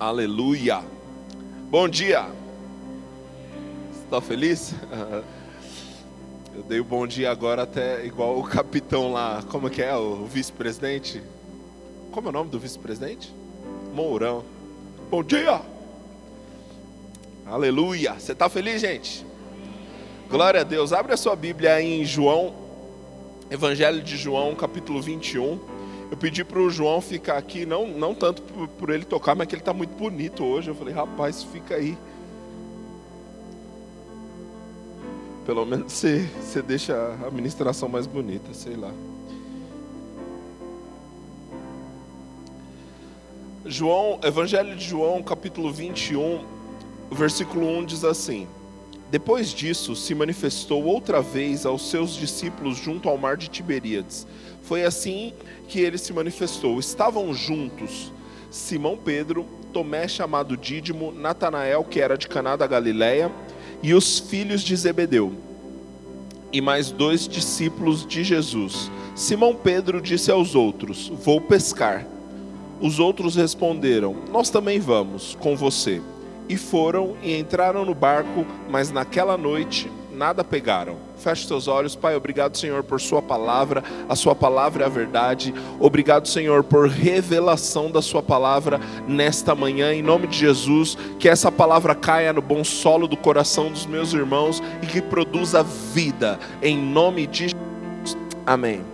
Aleluia. Bom dia. Está feliz? Eu dei o bom dia agora até igual o capitão lá. Como que é? O vice-presidente? Como é o nome do vice-presidente? Mourão. Bom dia. Aleluia. Você está feliz, gente? Glória a Deus. Abre a sua Bíblia em João, Evangelho de João, capítulo 21. Eu pedi para o João ficar aqui, não, não tanto por, ele tocar, mas que ele está muito bonito hoje. Eu falei, rapaz, fica aí. Pelo menos você, você deixa a ministração mais bonita, sei lá. João, Evangelho de João, capítulo 21, versículo 1 diz assim: Depois disso, se manifestou outra vez aos seus discípulos junto ao mar de Tiberíades. Foi assim que ele se manifestou. Estavam juntos Simão Pedro, Tomé chamado Dídimo, Natanael, que era de Caná da Galileia, e os filhos de Zebedeu, e mais dois discípulos de Jesus. Simão Pedro disse aos outros: Vou pescar. Os outros responderam: Nós também vamos com você. E foram e entraram no barco, mas naquela noite nada pegaram. Feche seus olhos, Pai. Obrigado, Senhor, por Sua palavra. A Sua palavra é a verdade. Obrigado, Senhor, por revelação da Sua palavra nesta manhã. Em nome de Jesus, que essa palavra caia no bom solo do coração dos meus irmãos e que produza vida. Em nome de Jesus. Amém.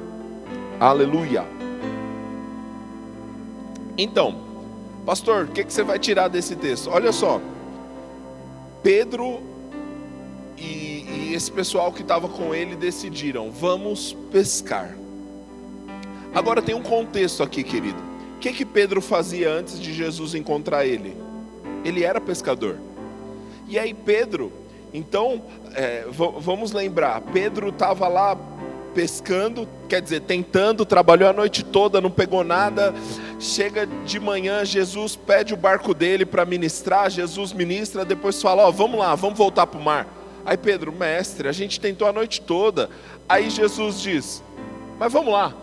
Aleluia. Então, pastor, o que, que você vai tirar desse texto? Olha só. Pedro e, esse pessoal que estava com ele decidiram: vamos pescar. Agora tem um contexto aqui, querido. O que, que Pedro fazia antes de Jesus encontrar ele? Ele era pescador. E aí, Pedro, então, é, vamos lembrar: Pedro estava lá pescando, quer dizer, tentando, trabalhou a noite toda, não pegou nada. Chega de manhã, Jesus pede o barco dele para ministrar, Jesus ministra, depois fala: Ó, vamos lá, vamos voltar para o mar. Aí Pedro, mestre, a gente tentou a noite toda. Aí Jesus diz: Mas vamos lá,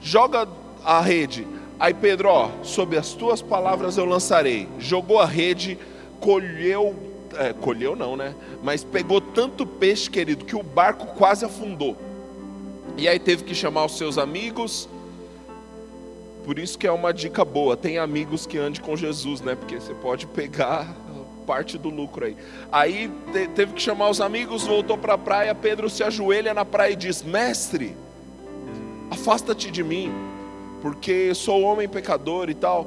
joga a rede. Aí Pedro, ó, sob as tuas palavras eu lançarei. Jogou a rede, colheu, é, colheu não, né? Mas pegou tanto peixe, querido, que o barco quase afundou. E aí teve que chamar os seus amigos. Por isso que é uma dica boa, tem amigos que ande com Jesus, né? Porque você pode pegar parte do lucro aí. Aí teve que chamar os amigos, voltou para a praia. Pedro se ajoelha na praia e diz: Mestre, afasta-te de mim, porque sou homem pecador e tal.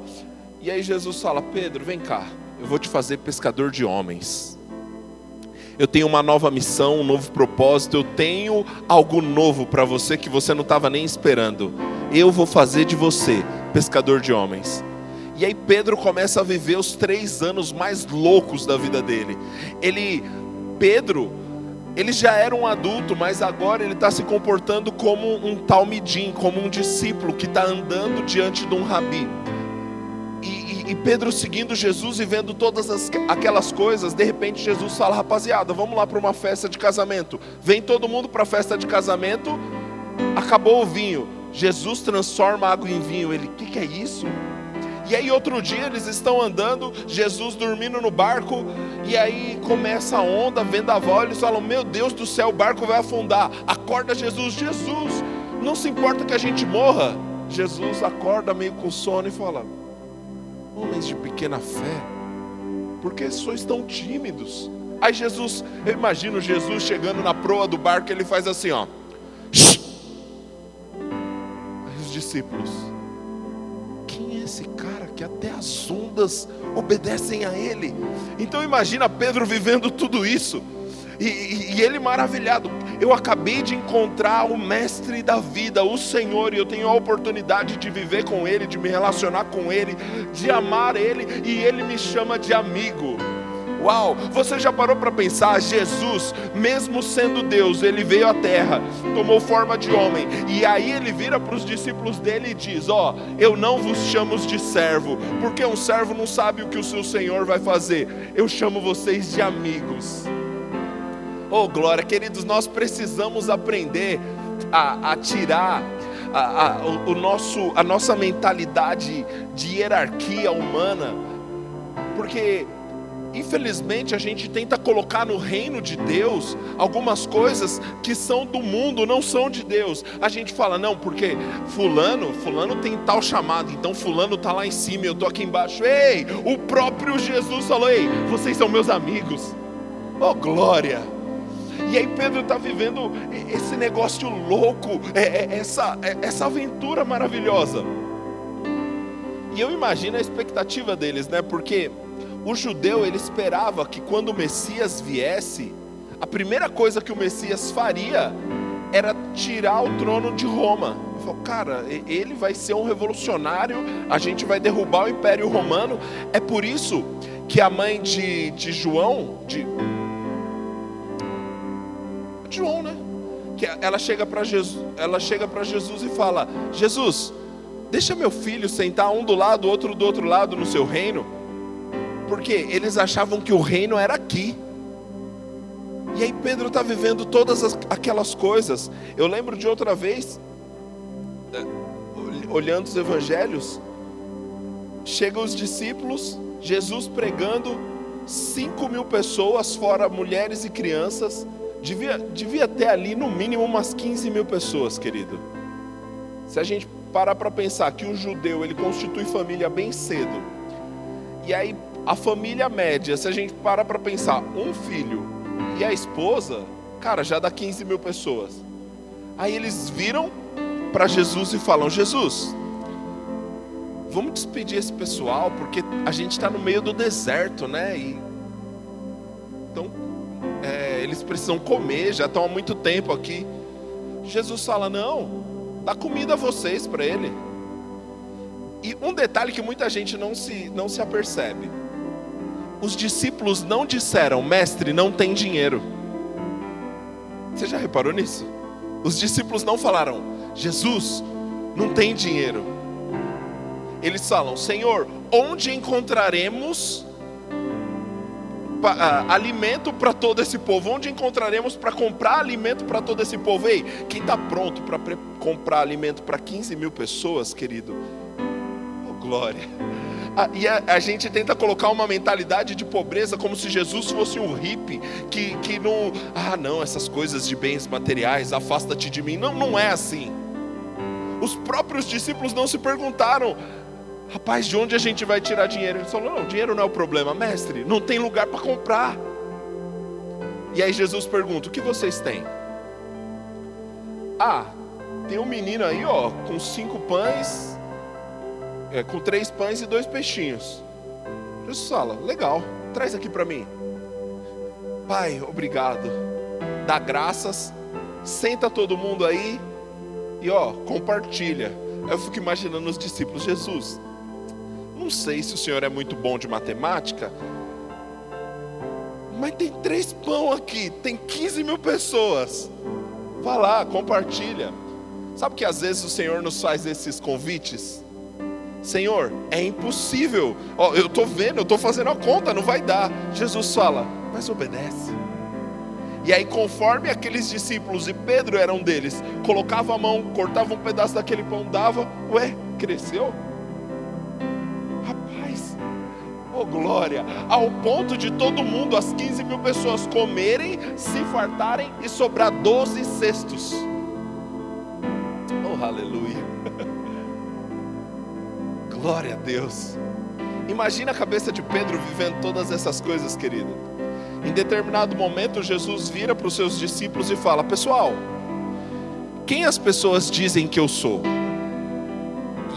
E aí Jesus fala: Pedro, vem cá, eu vou te fazer pescador de homens. Eu tenho uma nova missão, um novo propósito, eu tenho algo novo para você que você não estava nem esperando. Eu vou fazer de você pescador de homens. E aí Pedro começa a viver os três anos mais loucos da vida dele. Ele, Pedro, ele já era um adulto, mas agora ele está se comportando como um talmidim, como um discípulo que está andando diante de um rabi. E, e, e, Pedro seguindo Jesus e vendo todas as, aquelas coisas, de repente Jesus fala: Rapaziada, vamos lá para uma festa de casamento. Vem todo mundo para a festa de casamento. Acabou o vinho. Jesus transforma água em vinho. Ele: O que, que é isso? E aí outro dia eles estão andando, Jesus dormindo no barco, e aí começa a onda, vendaval, eles falam: "Meu Deus do céu, o barco vai afundar". Acorda Jesus, Jesus, não se importa que a gente morra. Jesus acorda meio com sono e fala: "Homens de pequena fé, por que sois tão tímidos?" Aí Jesus, eu imagino Jesus chegando na proa do barco, ele faz assim, ó. Aí os discípulos, esse cara que até as ondas obedecem a ele. Então imagina Pedro vivendo tudo isso. E, e, e, ele maravilhado. Eu acabei de encontrar o mestre da vida, o Senhor, e eu tenho a oportunidade de viver com ele, de me relacionar com ele, de amar ele, e ele me chama de amigo. Uau, você já parou para pensar? Jesus, mesmo sendo Deus, ele veio à terra, tomou forma de homem, e aí ele vira para os discípulos dele e diz: Ó, oh, eu não vos chamo de servo, porque um servo não sabe o que o seu senhor vai fazer, eu chamo vocês de amigos. Oh, glória, queridos, nós precisamos aprender a, a tirar a, a, o, o nosso, a nossa mentalidade de hierarquia humana Porque infelizmente a gente tenta colocar no reino de Deus algumas coisas que são do mundo, não são de Deus. A gente fala, não, porque fulano, fulano tem tal chamado, então fulano está lá em cima, eu estou aqui embaixo. Ei, o próprio Jesus falou, ei, vocês são meus amigos. Oh glória! E aí Pedro está vivendo esse negócio louco, é, é, essa, é, essa aventura maravilhosa. E eu imagino a expectativa deles, né? Porque o judeu ele esperava que quando o Messias viesse, a primeira coisa que o Messias faria era tirar o trono de Roma. Falou, cara, ele vai ser um revolucionário, a gente vai derrubar o Império Romano. É por isso que a mãe de, de João, de João, né? Que ela chega para Jesus, ela chega para Jesus e fala: Jesus, deixa meu filho sentar um do lado, outro do outro lado no seu reino porque eles achavam que o reino era aqui. E aí Pedro está vivendo todas as, aquelas coisas. Eu lembro de outra vez, olhando os evangelhos, chegam os discípulos, Jesus pregando, 5 mil pessoas, fora mulheres e crianças. Devia, devia ter ali no mínimo umas 15 mil pessoas, querido. Se a gente parar para pensar que o judeu ele constitui família bem cedo, e aí a família média, se a gente para para pensar, um filho e a esposa, cara, já dá 15 mil pessoas. Aí eles viram para Jesus e falam: Jesus, vamos despedir esse pessoal, porque a gente está no meio do deserto, né? E... Então, é, eles precisam comer, já estão há muito tempo aqui. Jesus fala: Não, dá comida a vocês para ele. E um detalhe que muita gente não se, não se apercebe os discípulos não disseram, mestre, não tem dinheiro. Você já reparou nisso? Os discípulos não falaram, Jesus, não tem dinheiro. Eles falam, Senhor, onde encontraremos uh, alimento para todo esse povo? Onde encontraremos para comprar alimento para todo esse povo? Ei, quem está pronto para comprar alimento para 15 mil pessoas, querido? Oh, glória e a, a, gente tenta colocar uma mentalidade de pobreza como se Jesus fosse um hippie que, que não, ah, não, essas coisas de bens materiais, afasta-te de mim. Não, não é assim. Os próprios discípulos não se perguntaram, rapaz, de onde a gente vai tirar dinheiro? Ele falou, não, dinheiro não é o problema, mestre, não tem lugar para comprar. E aí Jesus pergunta: o que vocês têm? Ah, tem um menino aí, ó, com cinco pães é, com três pães e dois peixinhos. Jesus fala: legal, traz aqui para mim. Pai, obrigado. Dá graças, senta todo mundo aí e ó, compartilha. Eu fico imaginando os discípulos: Jesus, não sei se o senhor é muito bom de matemática, mas tem três pão aqui, tem 15 mil pessoas. Vá lá, compartilha. Sabe que às vezes o Senhor nos faz esses convites? Senhor, é impossível. Ó, eu estou vendo, eu estou fazendo a conta, não vai dar. Jesus fala, mas obedece. E aí, conforme aqueles discípulos, e Pedro era um deles, colocava a mão, cortava um pedaço daquele pão, dava, ué, cresceu? Rapaz, oh glória, ao ponto de todo mundo, as 15 mil pessoas comerem, se fartarem e sobrar 12 cestos. Oh, aleluia. Glória a Deus. Imagina a cabeça de Pedro vivendo todas essas coisas, querido. Em determinado momento, Jesus vira para os seus discípulos e fala: Pessoal, quem as pessoas dizem que eu sou?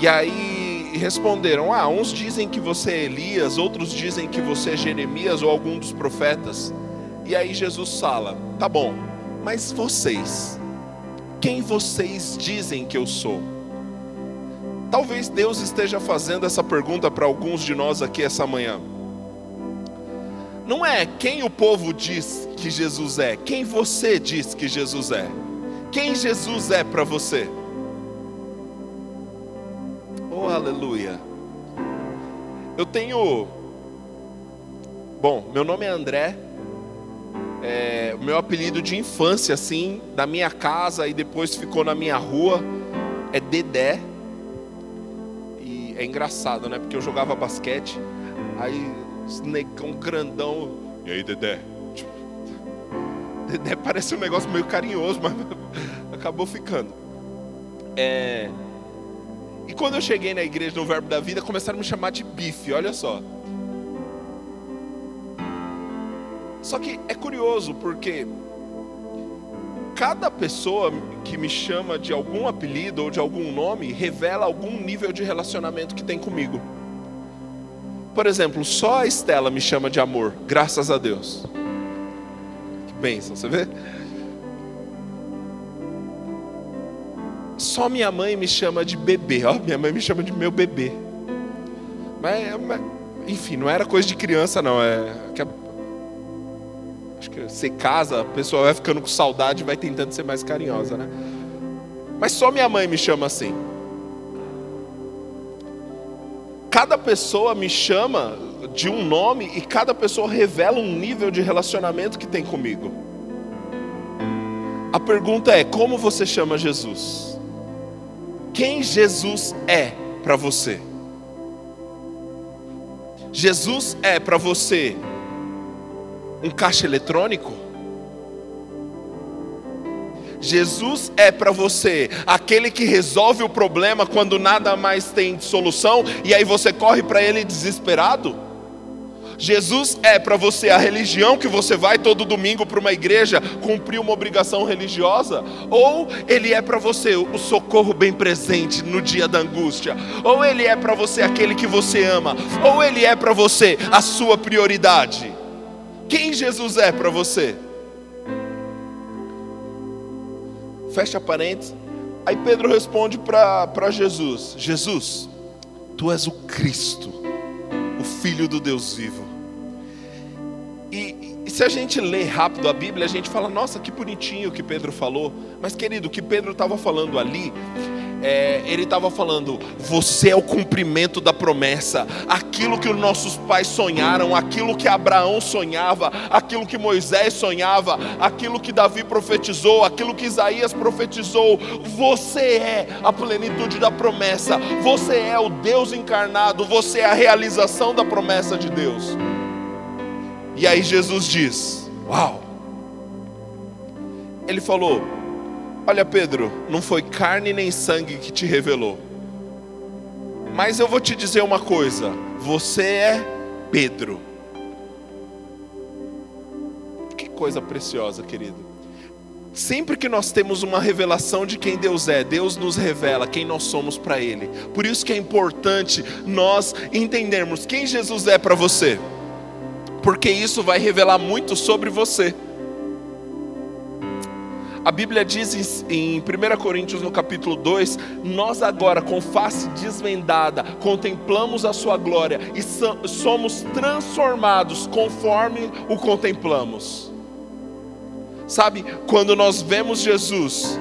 E aí responderam: Ah, uns dizem que você é Elias, outros dizem que você é Jeremias ou algum dos profetas. E aí Jesus fala: Tá bom, mas vocês, quem vocês dizem que eu sou? Talvez Deus esteja fazendo essa pergunta para alguns de nós aqui essa manhã. Não é quem o povo diz que Jesus é, quem você diz que Jesus é. Quem Jesus é para você? Oh, aleluia. Eu tenho. Bom, meu nome é André. É, meu apelido de infância, assim, da minha casa e depois ficou na minha rua, é Dedé é engraçado, né? Porque eu jogava basquete, aí Esse negão grandão. E aí, Dedé? Tipo, Dedé parece um negócio meio carinhoso, mas acabou ficando. É... E quando eu cheguei na igreja no Verbo da Vida, começaram a me chamar de bife, olha só. Só que é curioso porque cada pessoa que me chama de algum apelido ou de algum nome revela algum nível de relacionamento que tem comigo. Por exemplo, só a Estela me chama de amor, graças a Deus. Que bênção, você vê? Só minha mãe me chama de bebê, ó, minha mãe me chama de meu bebê. Mas, mas enfim, não era coisa de criança, não. É que a que você casa, a pessoa vai ficando com saudade e vai tentando ser mais carinhosa, né? Mas só minha mãe me chama assim. Cada pessoa me chama de um nome e cada pessoa revela um nível de relacionamento que tem comigo. A pergunta é: como você chama Jesus? Quem Jesus é para você? Jesus é para você um caixa eletrônico? Jesus é para você aquele que resolve o problema quando nada mais tem solução e aí você corre para ele desesperado? Jesus é para você a religião que você vai todo domingo para uma igreja cumprir uma obrigação religiosa? Ou ele é para você o socorro bem presente no dia da angústia? Ou ele é para você aquele que você ama? Ou ele é para você a sua prioridade? Quem Jesus é para você? Fecha parênteses. Aí Pedro responde para Jesus: Jesus, tu és o Cristo, o Filho do Deus vivo. E, e, se a gente lê rápido a Bíblia, a gente fala: nossa, que bonitinho que Pedro falou. Mas querido, o que Pedro estava falando ali é, ele estava falando: você é o cumprimento da promessa, aquilo que os nossos pais sonharam, aquilo que Abraão sonhava, aquilo que Moisés sonhava, aquilo que Davi profetizou, aquilo que Isaías profetizou. Você é a plenitude da promessa, você é o Deus encarnado, você é a realização da promessa de Deus. E aí Jesus diz: Uau! Ele falou: Olha, Pedro, não foi carne nem sangue que te revelou. Mas eu vou te dizer uma coisa: você é Pedro. Que coisa preciosa, querido. Sempre que nós temos uma revelação de quem Deus é, Deus nos revela quem nós somos para Ele. Por isso que é importante nós entendermos quem Jesus é para você, porque isso vai revelar muito sobre você. A Bíblia diz em 1 Coríntios no capítulo 2: Nós agora, com face desvendada, contemplamos a Sua glória e somos transformados conforme o contemplamos. Sabe, quando nós vemos Jesus,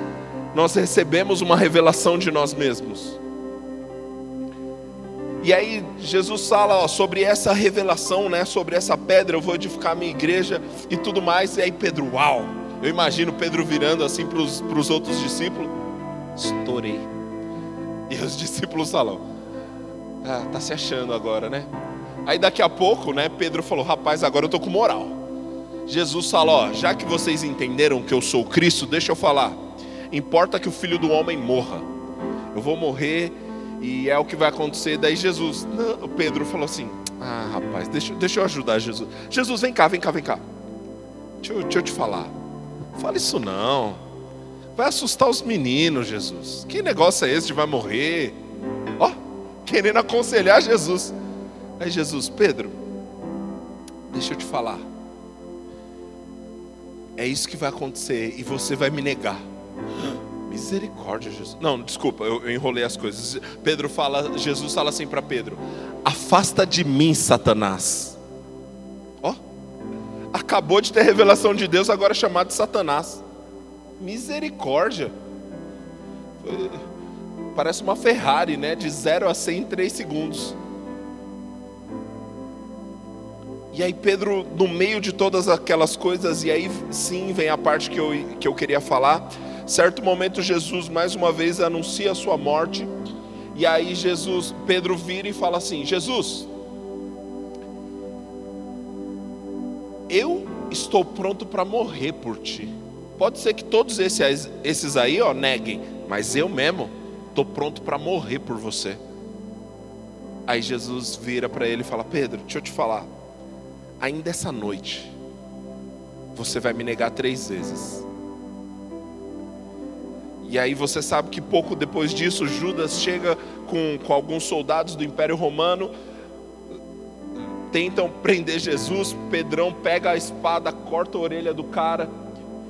nós recebemos uma revelação de nós mesmos. E aí Jesus fala ó, sobre essa revelação, né, sobre essa pedra, eu vou edificar a minha igreja e tudo mais. E aí Pedro, uau! Eu imagino Pedro virando assim para os outros discípulos: Estourei. E os discípulos falam: Ah, tá se achando agora, né? Aí daqui a pouco, né, Pedro falou: Rapaz, agora eu tô com moral. Jesus falou: Ó, já que vocês entenderam que eu sou Cristo, deixa eu falar. Importa que o filho do homem morra. Eu vou morrer e é o que vai acontecer. Daí Jesus, não, Pedro falou assim: Ah, rapaz, deixa, deixa eu ajudar Jesus. Jesus, vem cá, vem cá, vem cá. Deixa eu, deixa eu te falar. Fala isso não. Vai assustar os meninos, Jesus. Que negócio é esse de vai morrer? Ó, querendo aconselhar Jesus. Aí Jesus, Pedro, deixa eu te falar. É isso que vai acontecer e você vai me negar. Misericórdia, Jesus. Não, desculpa, eu, eu enrolei as coisas. Pedro fala, Jesus fala assim para Pedro: Afasta de mim, Satanás acabou de ter revelação de Deus, agora é chamado de Satanás. Misericórdia. Parece uma Ferrari, né? De 0 a 100 em 3 segundos. E aí Pedro, no meio de todas aquelas coisas, e aí sim vem a parte que eu, que eu queria falar. Certo momento Jesus mais uma vez anuncia a sua morte. E aí Jesus, Pedro vira e fala assim: Jesus, eu estou pronto para morrer por ti. Pode ser que todos esses, esses aí, ó, neguem, mas eu mesmo estou pronto para morrer por você. Aí Jesus vira para ele e fala: Pedro, deixa eu te falar, ainda essa noite, você vai me negar três vezes. E aí você sabe que pouco depois disso, Judas chega com, com alguns soldados do Império Romano, tentam prender Jesus, Pedrão pega a espada, corta a orelha do cara,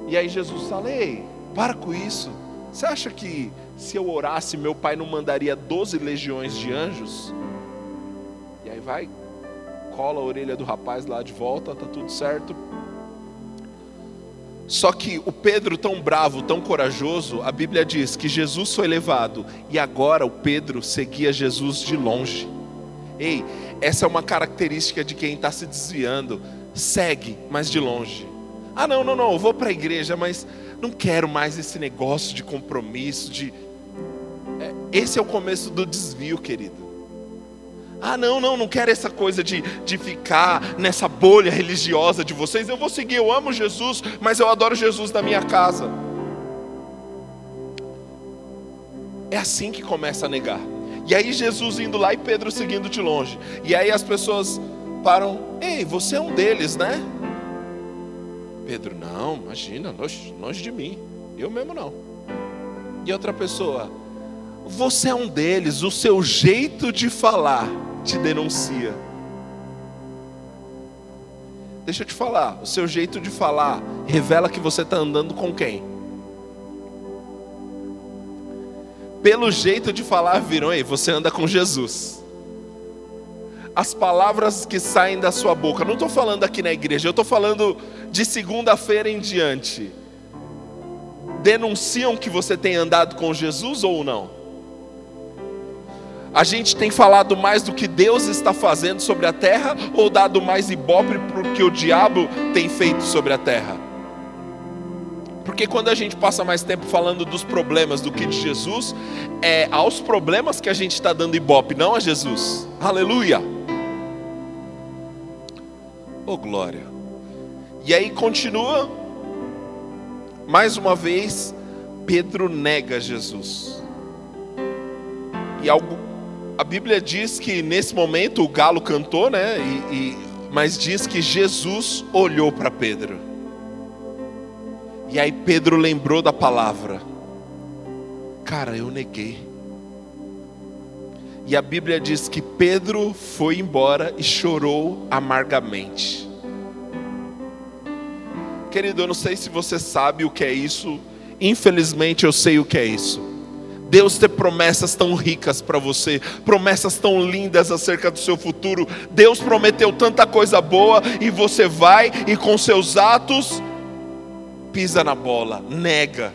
e aí Jesus fala: Ei, para com isso. Você acha que se eu orasse, meu pai não mandaria 12 legiões de anjos? E aí vai, cola a orelha do rapaz lá de volta, tá tudo certo. Só que o Pedro, tão bravo, tão corajoso, a Bíblia diz que Jesus foi levado e agora o Pedro seguia Jesus de longe. Ei, essa é uma característica de quem está se desviando. Segue, mas de longe. Ah, não, não, não, eu vou para a igreja, mas não quero mais esse negócio de compromisso, de. É, esse é o começo do desvio, querido. Ah, não, não, não quero essa coisa de, de ficar nessa bolha religiosa de vocês. Eu vou seguir, eu amo Jesus, mas eu adoro Jesus na minha casa. É assim que começa a negar. E aí Jesus indo lá e Pedro seguindo de longe. E aí as pessoas param, ei, você é um deles, né? Pedro, não, imagina, longe, longe de mim. Eu mesmo não. E outra pessoa, você é um deles, o seu jeito de falar te denuncia. Deixa eu te falar, o seu jeito de falar revela que você está andando com quem? Pelo jeito de falar, viram aí, você anda com Jesus. As palavras que saem da sua boca, não estou falando aqui na igreja, eu estou falando de segunda-feira em diante. Denunciam que você tem andado com Jesus ou não? A gente tem falado mais do que Deus está fazendo sobre a terra ou dado mais ibope para o que o diabo tem feito sobre a terra? Porque quando a gente passa mais tempo falando dos problemas do que de Jesus, é aos problemas que a gente está dando ibope, não a Jesus. Aleluia! Oh glória! E aí continua, mais uma vez, Pedro nega Jesus. E algo a Bíblia diz que nesse momento o galo cantou, né? E, e, mas diz que Jesus olhou para Pedro. E aí Pedro lembrou da palavra. Cara, eu neguei. E a Bíblia diz que Pedro foi embora e chorou amargamente. Querido, eu não sei se você sabe o que é isso. Infelizmente eu sei o que é isso. Deus ter promessas tão ricas para você, promessas tão lindas acerca do seu futuro. Deus prometeu tanta coisa boa e você vai e com seus atos pisa na bola, nega.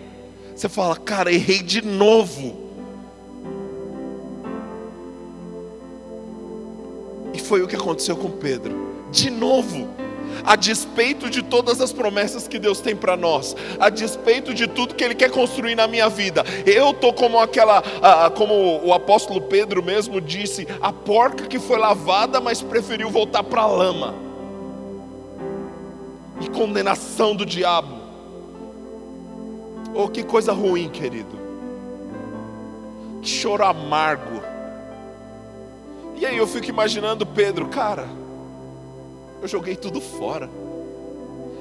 Você fala, cara, errei de novo. E foi o que aconteceu com Pedro. De novo a despeito de todas as promessas que Deus tem para nós, a despeito de tudo que Ele quer construir na minha vida, eu tô como aquela, como o apóstolo Pedro mesmo disse, a porca que foi lavada, mas preferiu voltar para a lama. E condenação do diabo. Oh, que coisa ruim, querido. Que choro amargo. E aí eu fico imaginando Pedro, cara eu joguei tudo fora.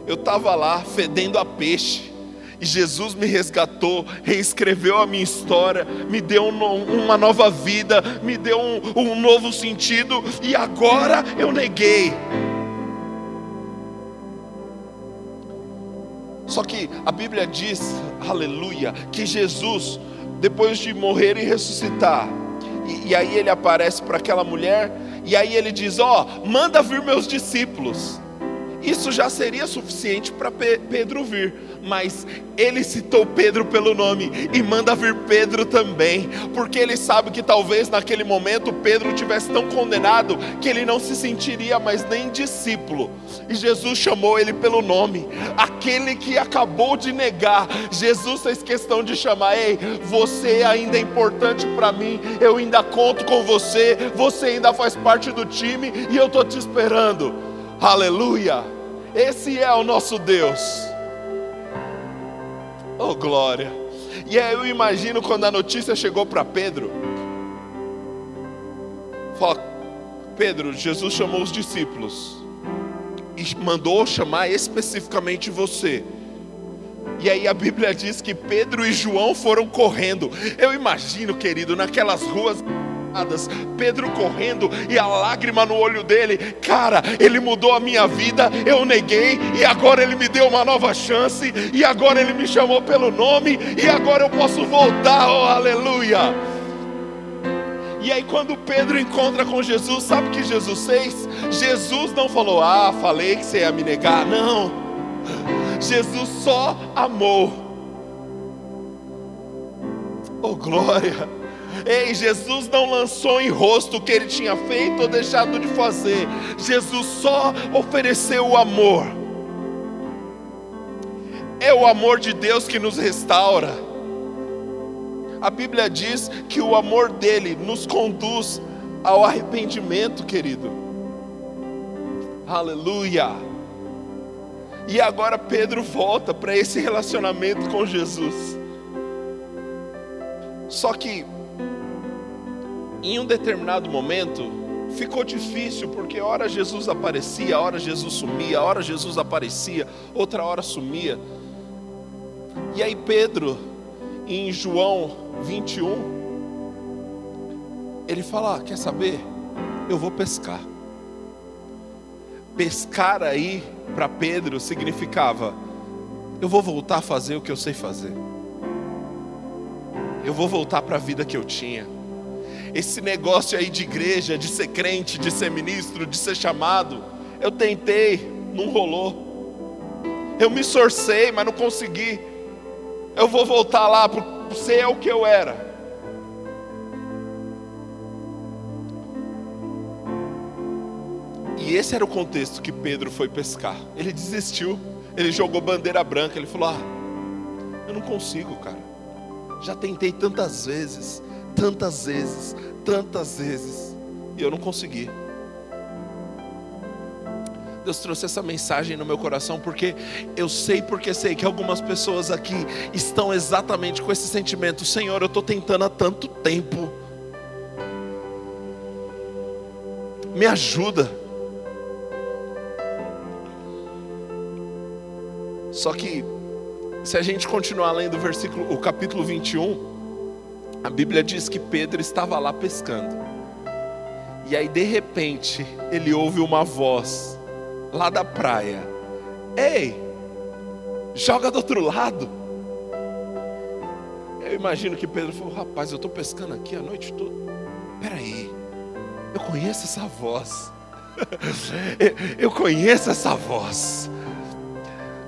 Eu estava lá fedendo a peixe. E Jesus me resgatou, reescreveu a minha história, me deu um, uma nova vida, me deu um, um novo sentido, e agora eu neguei. Só que a Bíblia diz, aleluia, que Jesus, depois de morrer e ressuscitar, e, e aí ele aparece para aquela mulher e aí ele diz: Ó, oh, manda vir meus discípulos. Isso já seria suficiente para Pedro vir, mas ele citou Pedro pelo nome e manda vir Pedro também, porque ele sabe que talvez naquele momento Pedro tivesse tão condenado que ele não se sentiria mais nem discípulo. E Jesus chamou ele pelo nome, aquele que acabou de negar. Jesus fez questão de chamar: Ei, você ainda é importante para mim, eu ainda conto com você, você ainda faz parte do time e eu estou te esperando. Aleluia! Esse é o nosso Deus. Oh, glória. E aí eu imagino quando a notícia chegou para Pedro. Fala, Pedro, Jesus chamou os discípulos e mandou chamar especificamente você. E aí a Bíblia diz que Pedro e João foram correndo. Eu imagino, querido, naquelas ruas Pedro correndo e a lágrima no olho dele, cara, ele mudou a minha vida, eu neguei e agora ele me deu uma nova chance e agora ele me chamou pelo nome e agora eu posso voltar, oh aleluia. E aí, quando Pedro encontra com Jesus, sabe o que Jesus fez? Jesus não falou, ah, falei que você ia me negar. Não, Jesus só amou. Oh, glória! Ei, Jesus não lançou em rosto o que ele tinha feito ou deixado de fazer, Jesus só ofereceu o amor. É o amor de Deus que nos restaura. A Bíblia diz que o amor dele nos conduz ao arrependimento, querido. Aleluia. E agora Pedro volta para esse relacionamento com Jesus. Só que em um determinado momento, ficou difícil, porque hora Jesus aparecia, hora Jesus sumia, hora Jesus aparecia, outra hora sumia. E aí Pedro, em João 21, ele fala: ah, Quer saber? Eu vou pescar. Pescar aí, para Pedro, significava: Eu vou voltar a fazer o que eu sei fazer. Eu vou voltar para a vida que eu tinha esse negócio aí de igreja, de ser crente, de ser ministro, de ser chamado, eu tentei, não rolou. Eu me esforcei, mas não consegui. Eu vou voltar lá para ser o que eu era. E esse era o contexto que Pedro foi pescar. Ele desistiu, ele jogou bandeira branca, ele falou: Ah, eu não consigo, cara. Já tentei tantas vezes, tantas vezes, tantas vezes, e eu não consegui. Deus trouxe essa mensagem no meu coração porque eu sei porque sei que algumas pessoas aqui estão exatamente com esse sentimento, Senhor, eu estou tentando há tanto tempo. Me ajuda. Só que se a gente continuar lendo o versículo, o capítulo 21, a Bíblia diz que Pedro estava lá pescando. E aí de repente ele ouve uma voz lá da praia: Ei, joga do outro lado. Eu imagino que Pedro falou: Rapaz, eu estou pescando aqui a noite toda. Peraí, eu conheço essa voz. eu conheço essa voz.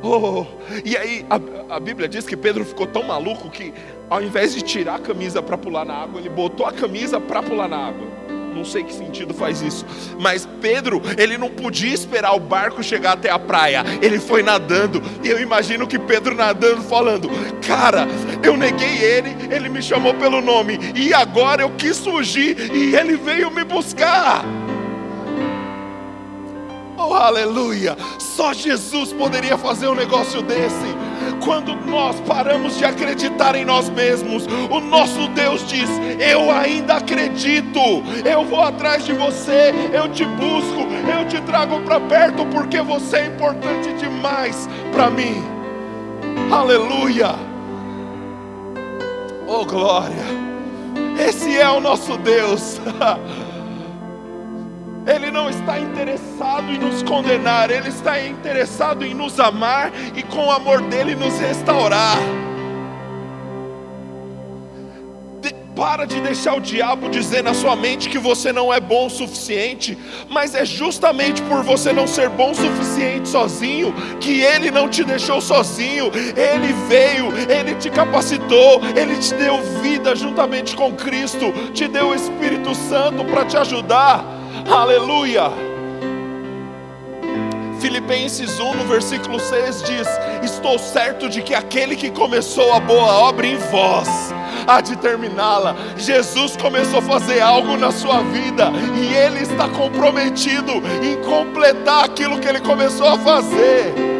Oh, e aí a, a Bíblia diz que Pedro ficou tão maluco que ao invés de tirar a camisa para pular na água, ele botou a camisa para pular na água. Não sei que sentido faz isso, mas Pedro, ele não podia esperar o barco chegar até a praia, ele foi nadando, e eu imagino que Pedro nadando, falando: Cara, eu neguei ele, ele me chamou pelo nome, e agora eu quis fugir, e ele veio me buscar. Oh, aleluia! Só Jesus poderia fazer um negócio desse. Quando nós paramos de acreditar em nós mesmos, o nosso Deus diz: Eu ainda acredito, eu vou atrás de você, eu te busco, eu te trago para perto, porque você é importante demais para mim. Aleluia! Oh, glória! Esse é o nosso Deus. Ele não está interessado em nos condenar, Ele está interessado em nos amar e com o amor dele nos restaurar. De, para de deixar o diabo dizer na sua mente que você não é bom o suficiente, mas é justamente por você não ser bom o suficiente sozinho que ele não te deixou sozinho. Ele veio, ele te capacitou, ele te deu vida juntamente com Cristo, te deu o Espírito Santo para te ajudar. Aleluia. Filipenses 1, no versículo 6 diz: Estou certo de que aquele que começou a boa obra em vós há de terminá-la. Jesus começou a fazer algo na sua vida e Ele está comprometido em completar aquilo que Ele começou a fazer.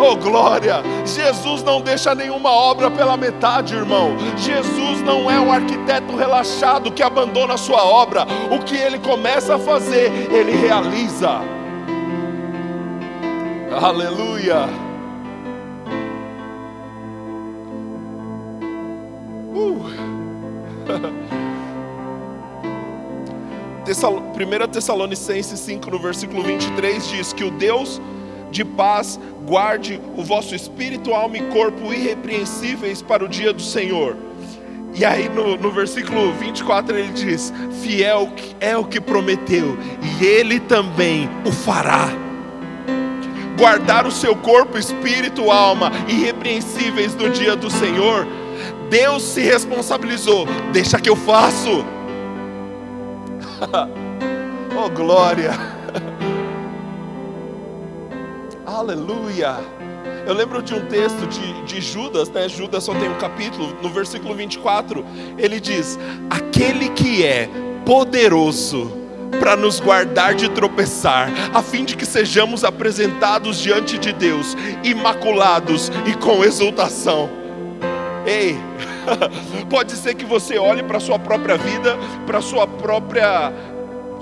Oh glória! Jesus não deixa nenhuma obra pela metade, irmão. Jesus não é um arquiteto relaxado que abandona a sua obra. O que ele começa a fazer, ele realiza. Aleluia! Uh. 1 Tessalonicenses 5, no versículo 23, diz que o Deus de paz guarde o vosso espírito, alma e corpo irrepreensíveis para o dia do Senhor. E aí no, no versículo 24 ele diz: Fiel é o que prometeu, e ele também o fará. Guardar o seu corpo, espírito, alma irrepreensíveis no dia do Senhor, Deus se responsabilizou, deixa que eu faço. oh glória! Aleluia! Eu lembro de um texto de, de Judas, né? Judas só tem um capítulo, no versículo 24, ele diz: Aquele que é poderoso para nos guardar de tropeçar, a fim de que sejamos apresentados diante de Deus, imaculados e com exultação. Ei, pode ser que você olhe para a sua própria vida, para a sua própria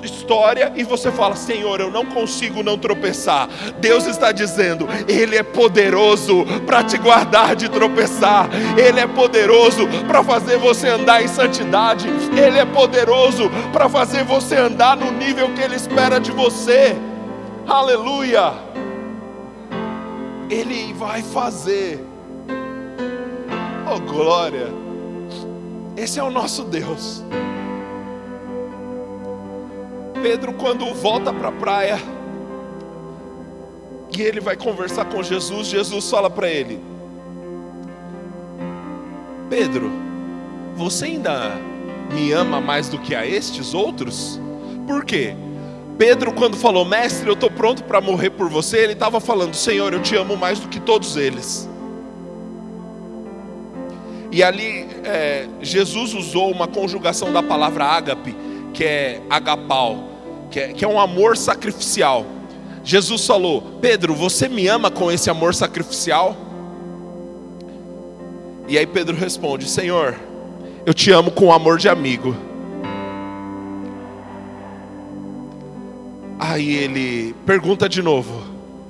história e você fala: Senhor, eu não consigo não tropeçar. Deus está dizendo: Ele é poderoso para te guardar de tropeçar, Ele é poderoso para fazer você andar em santidade, Ele é poderoso para fazer você andar no nível que Ele espera de você. Aleluia! Ele vai fazer. Oh glória! Esse é o nosso Deus. Pedro, quando volta para a praia, e ele vai conversar com Jesus, Jesus fala para ele: Pedro, você ainda me ama mais do que a estes outros? Por quê? Pedro, quando falou, mestre, eu estou pronto para morrer por você, ele estava falando, Senhor, eu te amo mais do que todos eles. E ali, é, Jesus usou uma conjugação da palavra ágape, que é agapau, que é, que é um amor sacrificial. Jesus falou: Pedro, você me ama com esse amor sacrificial? E aí Pedro responde: Senhor, eu te amo com amor de amigo. Aí ele pergunta de novo: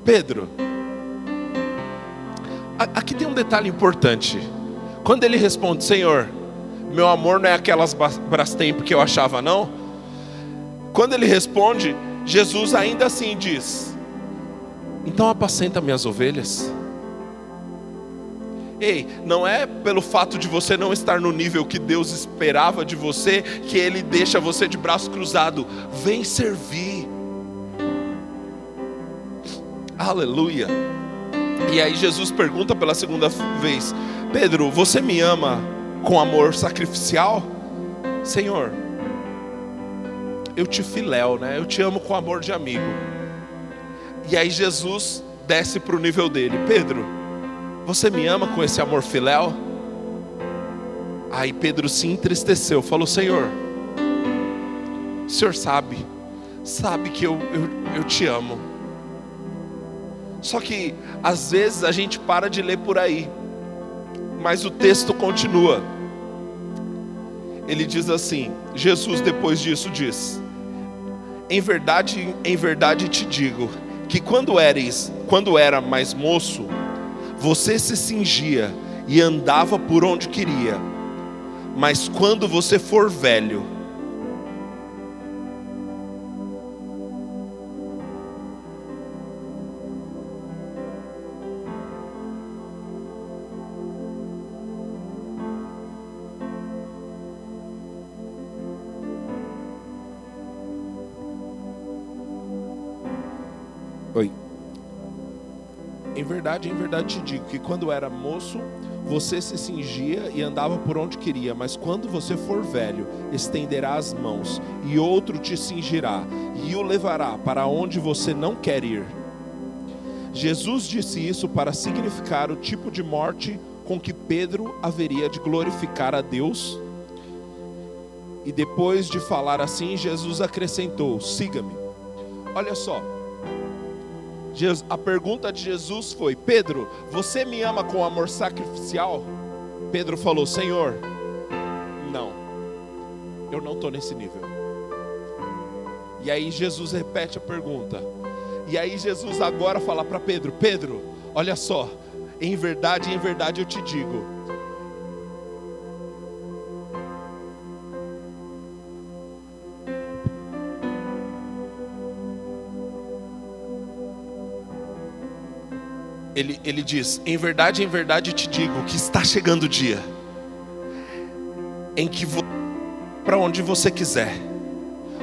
Pedro, aqui tem um detalhe importante. Quando ele responde: Senhor, meu amor não é aquelas Brastemp que eu achava, não. Quando ele responde, Jesus ainda assim diz: Então apacenta minhas ovelhas. Ei, não é pelo fato de você não estar no nível que Deus esperava de você que Ele deixa você de braço cruzado. Vem servir. Aleluia. E aí Jesus pergunta pela segunda vez: Pedro, você me ama com amor sacrificial? Senhor, eu te filéu, né? Eu te amo com amor de amigo. E aí Jesus desce para o nível dele. Pedro, você me ama com esse amor filéu? Aí Pedro se entristeceu, falou: Senhor, o Senhor sabe, sabe que eu, eu, eu te amo. Só que às vezes a gente para de ler por aí, mas o texto continua. Ele diz assim: Jesus depois disso diz: em verdade, em verdade te digo que quando eres, quando era mais moço, você se cingia e andava por onde queria. Mas quando você for velho, verdade, em verdade te digo que quando era moço, você se cingia e andava por onde queria, mas quando você for velho, estenderá as mãos, e outro te cingirá, e o levará para onde você não quer ir. Jesus disse isso para significar o tipo de morte com que Pedro haveria de glorificar a Deus. E depois de falar assim, Jesus acrescentou: Siga-me. Olha só, a pergunta de Jesus foi: Pedro, você me ama com amor sacrificial? Pedro falou: Senhor, não, eu não estou nesse nível. E aí Jesus repete a pergunta. E aí Jesus agora fala para Pedro: Pedro, olha só, em verdade, em verdade eu te digo. Ele, ele diz: Em verdade, em verdade te digo que está chegando o dia em que para onde você quiser,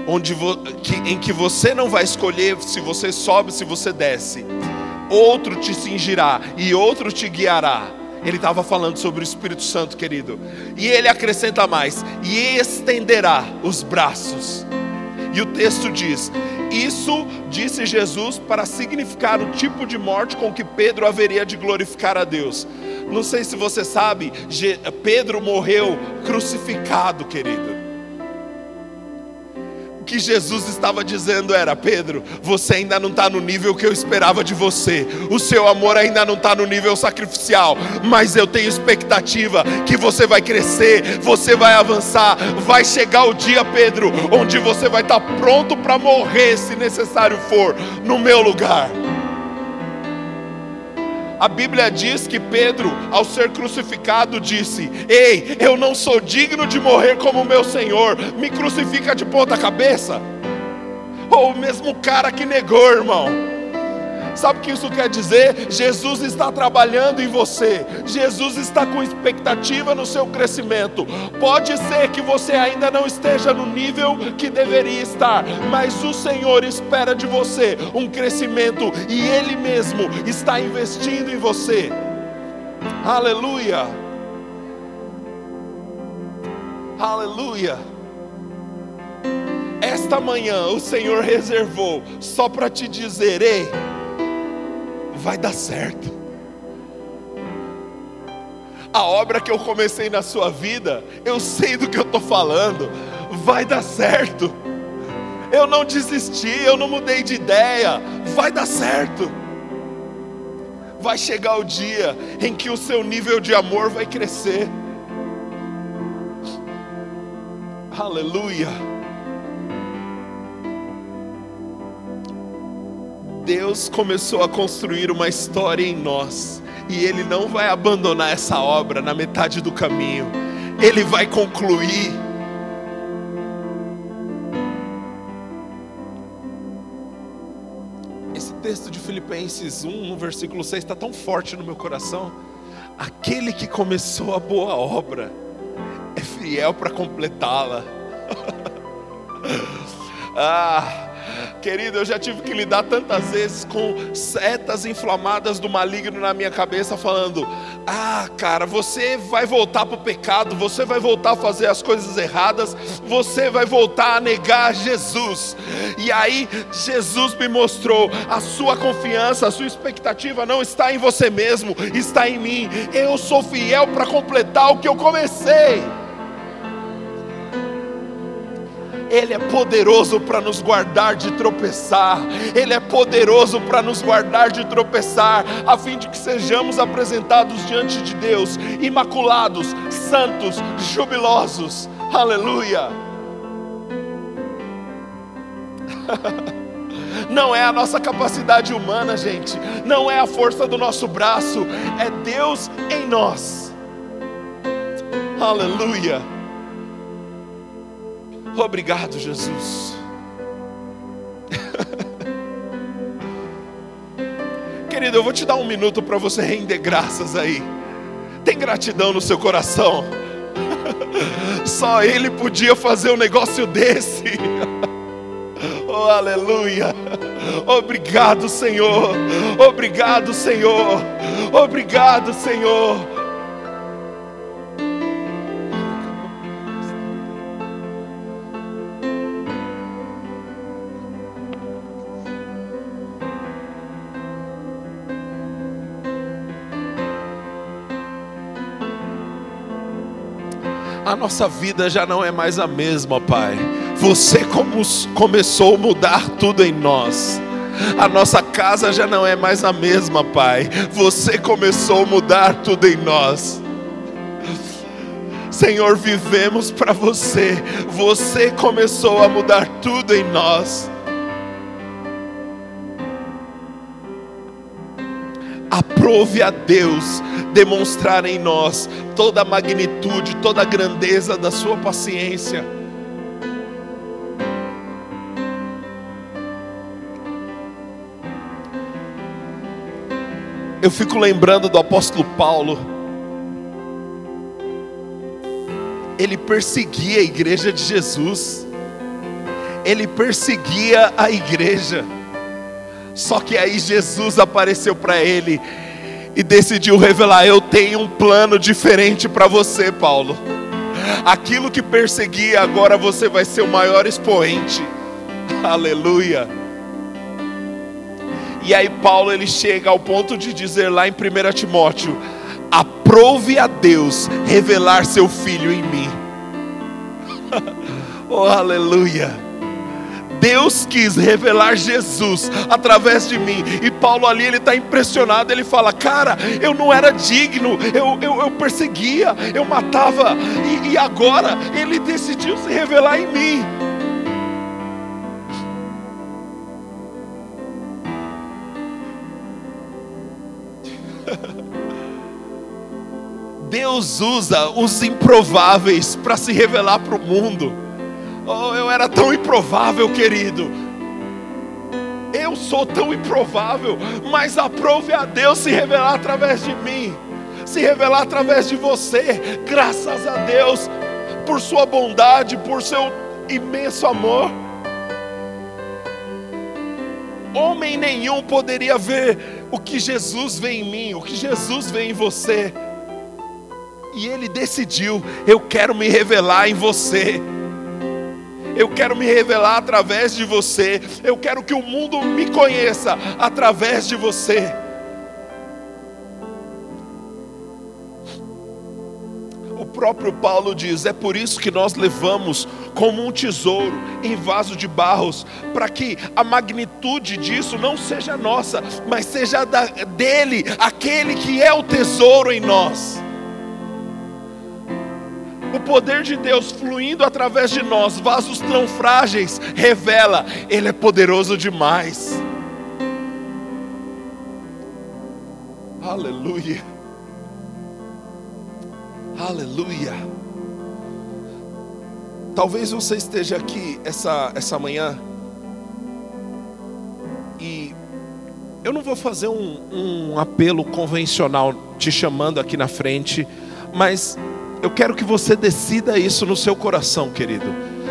onde vo, que, em que você não vai escolher se você sobe, se você desce outro te cingirá e outro te guiará. Ele estava falando sobre o Espírito Santo, querido. E ele acrescenta mais: e estenderá os braços. E o texto diz: Isso disse Jesus para significar o tipo de morte com que Pedro haveria de glorificar a Deus. Não sei se você sabe, Pedro morreu crucificado, querido que Jesus estava dizendo era: Pedro, você ainda não está no nível que eu esperava de você, o seu amor ainda não está no nível sacrificial, mas eu tenho expectativa que você vai crescer, você vai avançar, vai chegar o dia, Pedro, onde você vai estar tá pronto para morrer, se necessário for, no meu lugar. A Bíblia diz que Pedro, ao ser crucificado, disse: Ei, eu não sou digno de morrer como meu Senhor, me crucifica de ponta cabeça. Ou o mesmo cara que negou, irmão. Sabe o que isso quer dizer? Jesus está trabalhando em você, Jesus está com expectativa no seu crescimento. Pode ser que você ainda não esteja no nível que deveria estar, mas o Senhor espera de você um crescimento e Ele mesmo está investindo em você. Aleluia! Aleluia! Esta manhã o Senhor reservou só para te dizer: ei vai dar certo. A obra que eu comecei na sua vida, eu sei do que eu estou falando, vai dar certo. Eu não desisti, eu não mudei de ideia, vai dar certo. Vai chegar o dia em que o seu nível de amor vai crescer. Aleluia. Deus começou a construir uma história em nós, e Ele não vai abandonar essa obra na metade do caminho, Ele vai concluir. Esse texto de Filipenses 1, no versículo 6, está tão forte no meu coração. Aquele que começou a boa obra é fiel para completá-la. ah, Querido, eu já tive que lidar tantas vezes com setas inflamadas do maligno na minha cabeça, falando: Ah, cara, você vai voltar para o pecado, você vai voltar a fazer as coisas erradas, você vai voltar a negar Jesus. E aí, Jesus me mostrou: a sua confiança, a sua expectativa não está em você mesmo, está em mim. Eu sou fiel para completar o que eu comecei. Ele é poderoso para nos guardar de tropeçar, Ele é poderoso para nos guardar de tropeçar, a fim de que sejamos apresentados diante de Deus, imaculados, santos, jubilosos. Aleluia! Não é a nossa capacidade humana, gente, não é a força do nosso braço, é Deus em nós. Aleluia! Obrigado, Jesus. Querido, eu vou te dar um minuto para você render graças aí. Tem gratidão no seu coração. Só Ele podia fazer um negócio desse. Oh, aleluia. Obrigado, Senhor. Obrigado, Senhor. Obrigado, Senhor. A nossa vida já não é mais a mesma, Pai. Você como começou a mudar tudo em nós. A nossa casa já não é mais a mesma, Pai. Você começou a mudar tudo em nós. Senhor, vivemos para você. Você começou a mudar tudo em nós. Aprove a Deus demonstrar em nós toda a magnitude, toda a grandeza da Sua paciência. Eu fico lembrando do apóstolo Paulo. Ele perseguia a igreja de Jesus. Ele perseguia a igreja. Só que aí Jesus apareceu para ele e decidiu revelar: Eu tenho um plano diferente para você, Paulo. Aquilo que perseguia, agora você vai ser o maior expoente. Aleluia. E aí Paulo ele chega ao ponto de dizer lá em 1 Timóteo: aprove a Deus revelar seu filho em mim. oh, aleluia. Deus quis revelar Jesus através de mim. E Paulo ali, ele está impressionado. Ele fala: Cara, eu não era digno, eu, eu, eu perseguia, eu matava, e, e agora ele decidiu se revelar em mim. Deus usa os improváveis para se revelar para o mundo. Oh, eu era tão improvável, querido. Eu sou tão improvável, mas aprove a Deus se revelar através de mim, se revelar através de você. Graças a Deus por sua bondade, por seu imenso amor. Homem nenhum poderia ver o que Jesus vê em mim, o que Jesus vê em você. E ele decidiu: eu quero me revelar em você eu quero me revelar através de você, eu quero que o mundo me conheça através de você. O próprio Paulo diz: é por isso que nós levamos como um tesouro em vaso de barros, para que a magnitude disso não seja nossa, mas seja da, dele, aquele que é o tesouro em nós o poder de Deus fluindo através de nós, vasos tão frágeis, revela, Ele é poderoso demais. Aleluia. Aleluia. Talvez você esteja aqui essa, essa manhã e eu não vou fazer um, um apelo convencional te chamando aqui na frente, mas eu quero que você decida isso no seu coração, querido.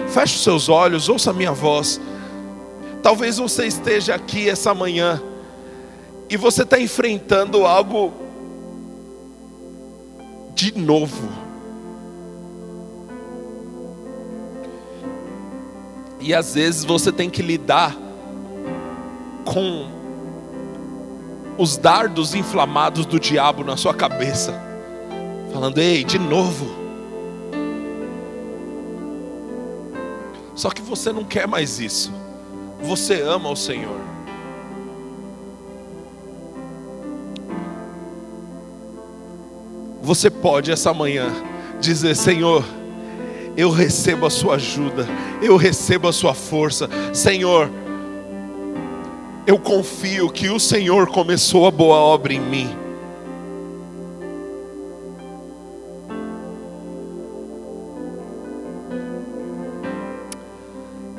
Feche os seus olhos, ouça a minha voz. Talvez você esteja aqui essa manhã e você está enfrentando algo de novo. E às vezes você tem que lidar com os dardos inflamados do diabo na sua cabeça falando: Ei, de novo. Só que você não quer mais isso. Você ama o Senhor. Você pode essa manhã dizer: Senhor, eu recebo a sua ajuda, eu recebo a sua força. Senhor, eu confio que o Senhor começou a boa obra em mim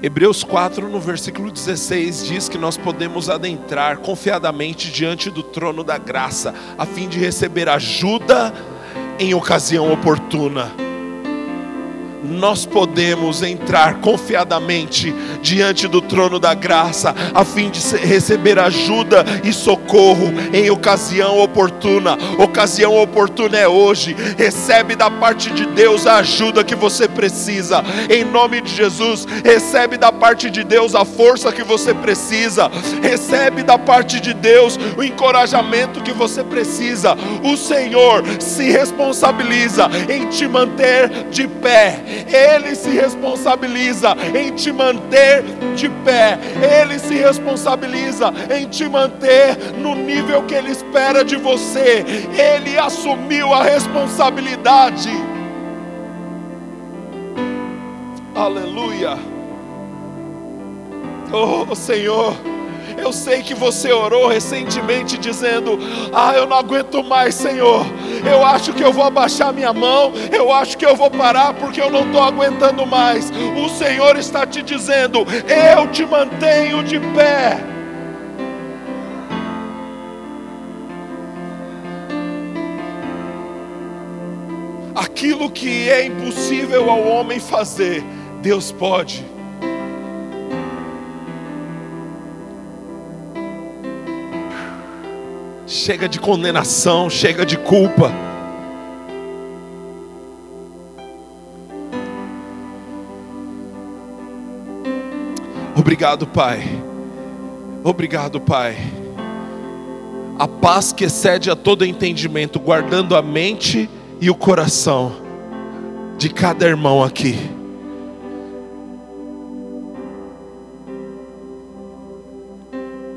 Hebreus 4, no versículo 16, diz que nós podemos adentrar confiadamente diante do trono da graça, a fim de receber ajuda em ocasião oportuna. Nós podemos entrar confiadamente diante do trono da graça, a fim de receber ajuda e socorro em ocasião oportuna. Ocasião oportuna é hoje. Recebe da parte de Deus a ajuda que você precisa, em nome de Jesus. Recebe da parte de Deus a força que você precisa, recebe da parte de Deus o encorajamento que você precisa. O Senhor se responsabiliza em te manter de pé ele se responsabiliza em te manter de pé, Ele se responsabiliza em te manter no nível que Ele espera de você, Ele assumiu a responsabilidade. Aleluia. Oh Senhor. Eu sei que você orou recentemente dizendo: Ah, eu não aguento mais, Senhor. Eu acho que eu vou abaixar minha mão. Eu acho que eu vou parar porque eu não estou aguentando mais. O Senhor está te dizendo: Eu te mantenho de pé. Aquilo que é impossível ao homem fazer, Deus pode. Chega de condenação, chega de culpa. Obrigado, Pai. Obrigado, Pai. A paz que excede a todo entendimento, guardando a mente e o coração de cada irmão aqui.